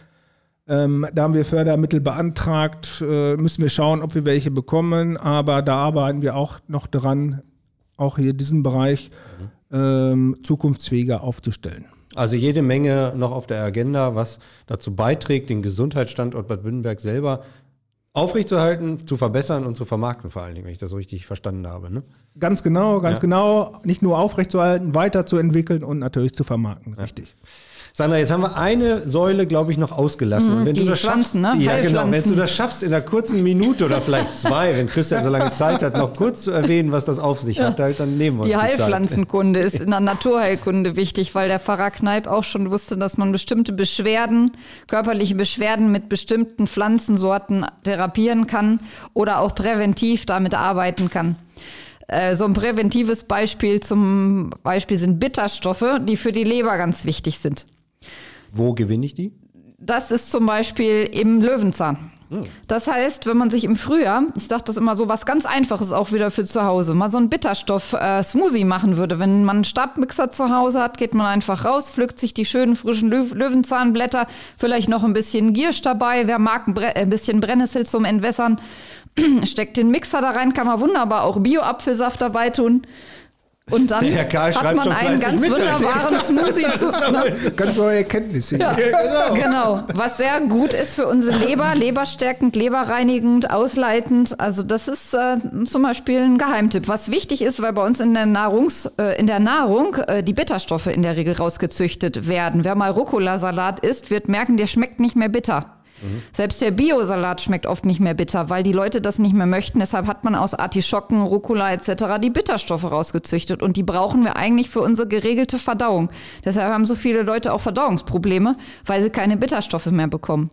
Ähm, da haben wir Fördermittel beantragt, äh, müssen wir schauen, ob wir welche bekommen, aber da arbeiten wir auch noch dran, auch hier diesen Bereich mhm. ähm, zukunftsfähiger aufzustellen. Also jede Menge noch auf der Agenda, was dazu beiträgt, den Gesundheitsstandort Bad Württemberg selber aufrechtzuerhalten, zu verbessern und zu vermarkten, vor allen Dingen, wenn ich das so richtig verstanden habe. Ne? Ganz genau, ganz ja. genau. Nicht nur aufrechtzuerhalten, weiterzuentwickeln und natürlich zu vermarkten. Ja. Richtig. Sandra, jetzt haben wir eine Säule, glaube ich, noch ausgelassen. Mhm, wenn die du das Pflanzen, schaffst, ne? ja, genau, wenn du das schaffst, in einer kurzen Minute oder vielleicht [laughs] zwei, wenn Christian so lange Zeit hat, noch kurz zu erwähnen, was das auf sich hat, halt, dann nehmen wir die uns die Heilpflanzenkunde ist in der Naturheilkunde wichtig, weil der Pfarrer Kneip auch schon wusste, dass man bestimmte Beschwerden, körperliche Beschwerden mit bestimmten Pflanzensorten therapieren kann oder auch präventiv damit arbeiten kann. Äh, so ein präventives Beispiel zum Beispiel sind Bitterstoffe, die für die Leber ganz wichtig sind. Wo gewinne ich die? Das ist zum Beispiel im Löwenzahn. Hm. Das heißt, wenn man sich im Frühjahr, ich sage das immer so, was ganz Einfaches auch wieder für zu Hause, mal so einen Bitterstoff-Smoothie äh, machen würde. Wenn man einen Stabmixer zu Hause hat, geht man einfach raus, pflückt sich die schönen frischen Löw Löwenzahnblätter, vielleicht noch ein bisschen Giersch dabei, wer mag ein, ein bisschen Brennnessel zum Entwässern, [clears throat] steckt den Mixer da rein, kann man wunderbar auch Bio-Apfelsaft dabei tun. Und dann hat man einen ganz wunderbaren [laughs] Smoothie zu. Ganz neue Erkenntnisse. Ja, genau. genau. Was sehr gut ist für unsere Leber, [laughs] leberstärkend, leberreinigend, ausleitend. Also das ist äh, zum Beispiel ein Geheimtipp. Was wichtig ist, weil bei uns in der, Nahrungs, äh, in der Nahrung äh, die Bitterstoffe in der Regel rausgezüchtet werden. Wer mal Rucola-Salat isst, wird merken, der schmeckt nicht mehr bitter. Mhm. Selbst der Biosalat schmeckt oft nicht mehr bitter, weil die Leute das nicht mehr möchten. Deshalb hat man aus Artischocken, Rucola etc. die Bitterstoffe rausgezüchtet und die brauchen wir eigentlich für unsere geregelte Verdauung. Deshalb haben so viele Leute auch Verdauungsprobleme, weil sie keine Bitterstoffe mehr bekommen.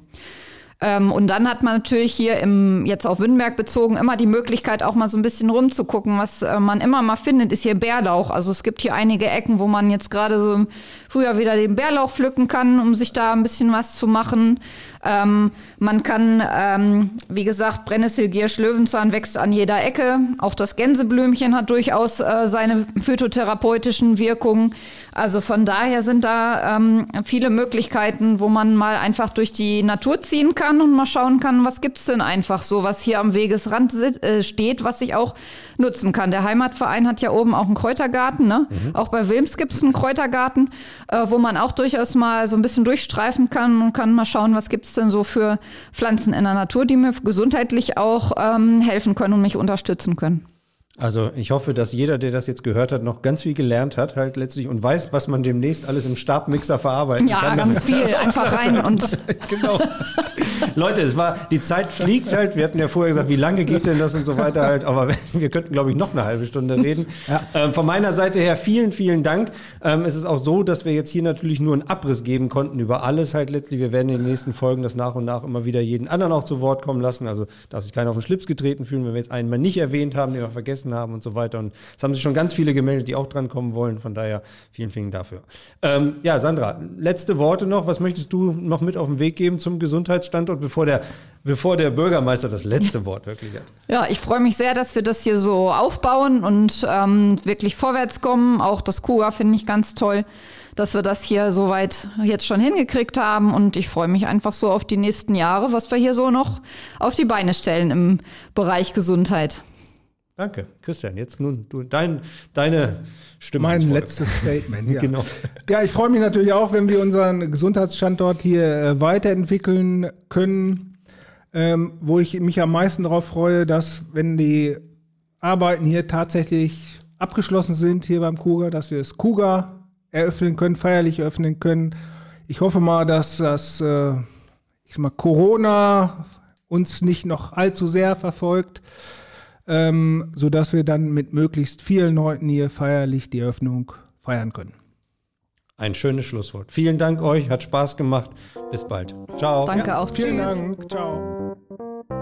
Ähm, und dann hat man natürlich hier im, jetzt auf Wünnberg bezogen, immer die Möglichkeit, auch mal so ein bisschen rumzugucken. Was äh, man immer mal findet, ist hier Bärlauch. Also es gibt hier einige Ecken, wo man jetzt gerade so früher wieder den Bärlauch pflücken kann, um sich da ein bisschen was zu machen. Ähm, man kann, ähm, wie gesagt, Brennnessel, Giersch, Löwenzahn wächst an jeder Ecke. Auch das Gänseblümchen hat durchaus äh, seine phytotherapeutischen Wirkungen. Also von daher sind da ähm, viele Möglichkeiten, wo man mal einfach durch die Natur ziehen kann und mal schauen kann, was gibt's denn einfach so, was hier am Wegesrand äh, steht, was ich auch nutzen kann. Der Heimatverein hat ja oben auch einen Kräutergarten. Ne? Mhm. Auch bei Wilms gibt's einen Kräutergarten, äh, wo man auch durchaus mal so ein bisschen durchstreifen kann und kann mal schauen, was gibt's denn so für Pflanzen in der Natur, die mir gesundheitlich auch ähm, helfen können und mich unterstützen können. Also ich hoffe, dass jeder, der das jetzt gehört hat, noch ganz viel gelernt hat, halt letztlich und weiß, was man demnächst alles im Stabmixer verarbeiten ja, kann. Ja, ganz viel, einfach [laughs] rein und [laughs] genau. [laughs] Leute, es war, die Zeit fliegt halt. Wir hatten ja vorher gesagt, wie lange geht denn das und so weiter halt. Aber [laughs] wir könnten, glaube ich, noch eine halbe Stunde reden. Ja. Ähm, von meiner Seite her vielen, vielen Dank. Ähm, es ist auch so, dass wir jetzt hier natürlich nur einen Abriss geben konnten über alles halt letztlich. Wir werden in den nächsten Folgen das nach und nach immer wieder jeden anderen auch zu Wort kommen lassen. Also darf sich keiner auf den Schlips getreten fühlen, wenn wir jetzt einen mal nicht erwähnt haben, den wir vergessen haben und so weiter. Und es haben sich schon ganz viele gemeldet, die auch dran kommen wollen. Von daher vielen, vielen dafür. Ähm, ja, Sandra, letzte Worte noch. Was möchtest du noch mit auf den Weg geben zum Gesundheitsstandort, bevor der, bevor der Bürgermeister das letzte [laughs] Wort wirklich hat? Ja, ich freue mich sehr, dass wir das hier so aufbauen und ähm, wirklich vorwärts kommen. Auch das KUGA finde ich ganz toll, dass wir das hier soweit jetzt schon hingekriegt haben. Und ich freue mich einfach so auf die nächsten Jahre, was wir hier so noch auf die Beine stellen im Bereich Gesundheit. Danke, Christian. Jetzt nun du, dein, deine Stimme. Mein letztes Statement. [laughs] Ja. genau. Ja, ich freue mich natürlich auch, wenn wir unseren Gesundheitsstandort hier äh, weiterentwickeln können. Ähm, wo ich mich am meisten darauf freue, dass wenn die Arbeiten hier tatsächlich abgeschlossen sind hier beim Kuga, dass wir das Kuga eröffnen können, feierlich eröffnen können. Ich hoffe mal, dass das äh, ich sag mal, Corona uns nicht noch allzu sehr verfolgt ähm, sodass wir dann mit möglichst vielen Leuten hier feierlich die Eröffnung feiern können. Ein schönes Schlusswort. Vielen Dank euch, hat Spaß gemacht. Bis bald. Ciao. Danke ja, auch. Vielen Tschüss. Dank. Ciao.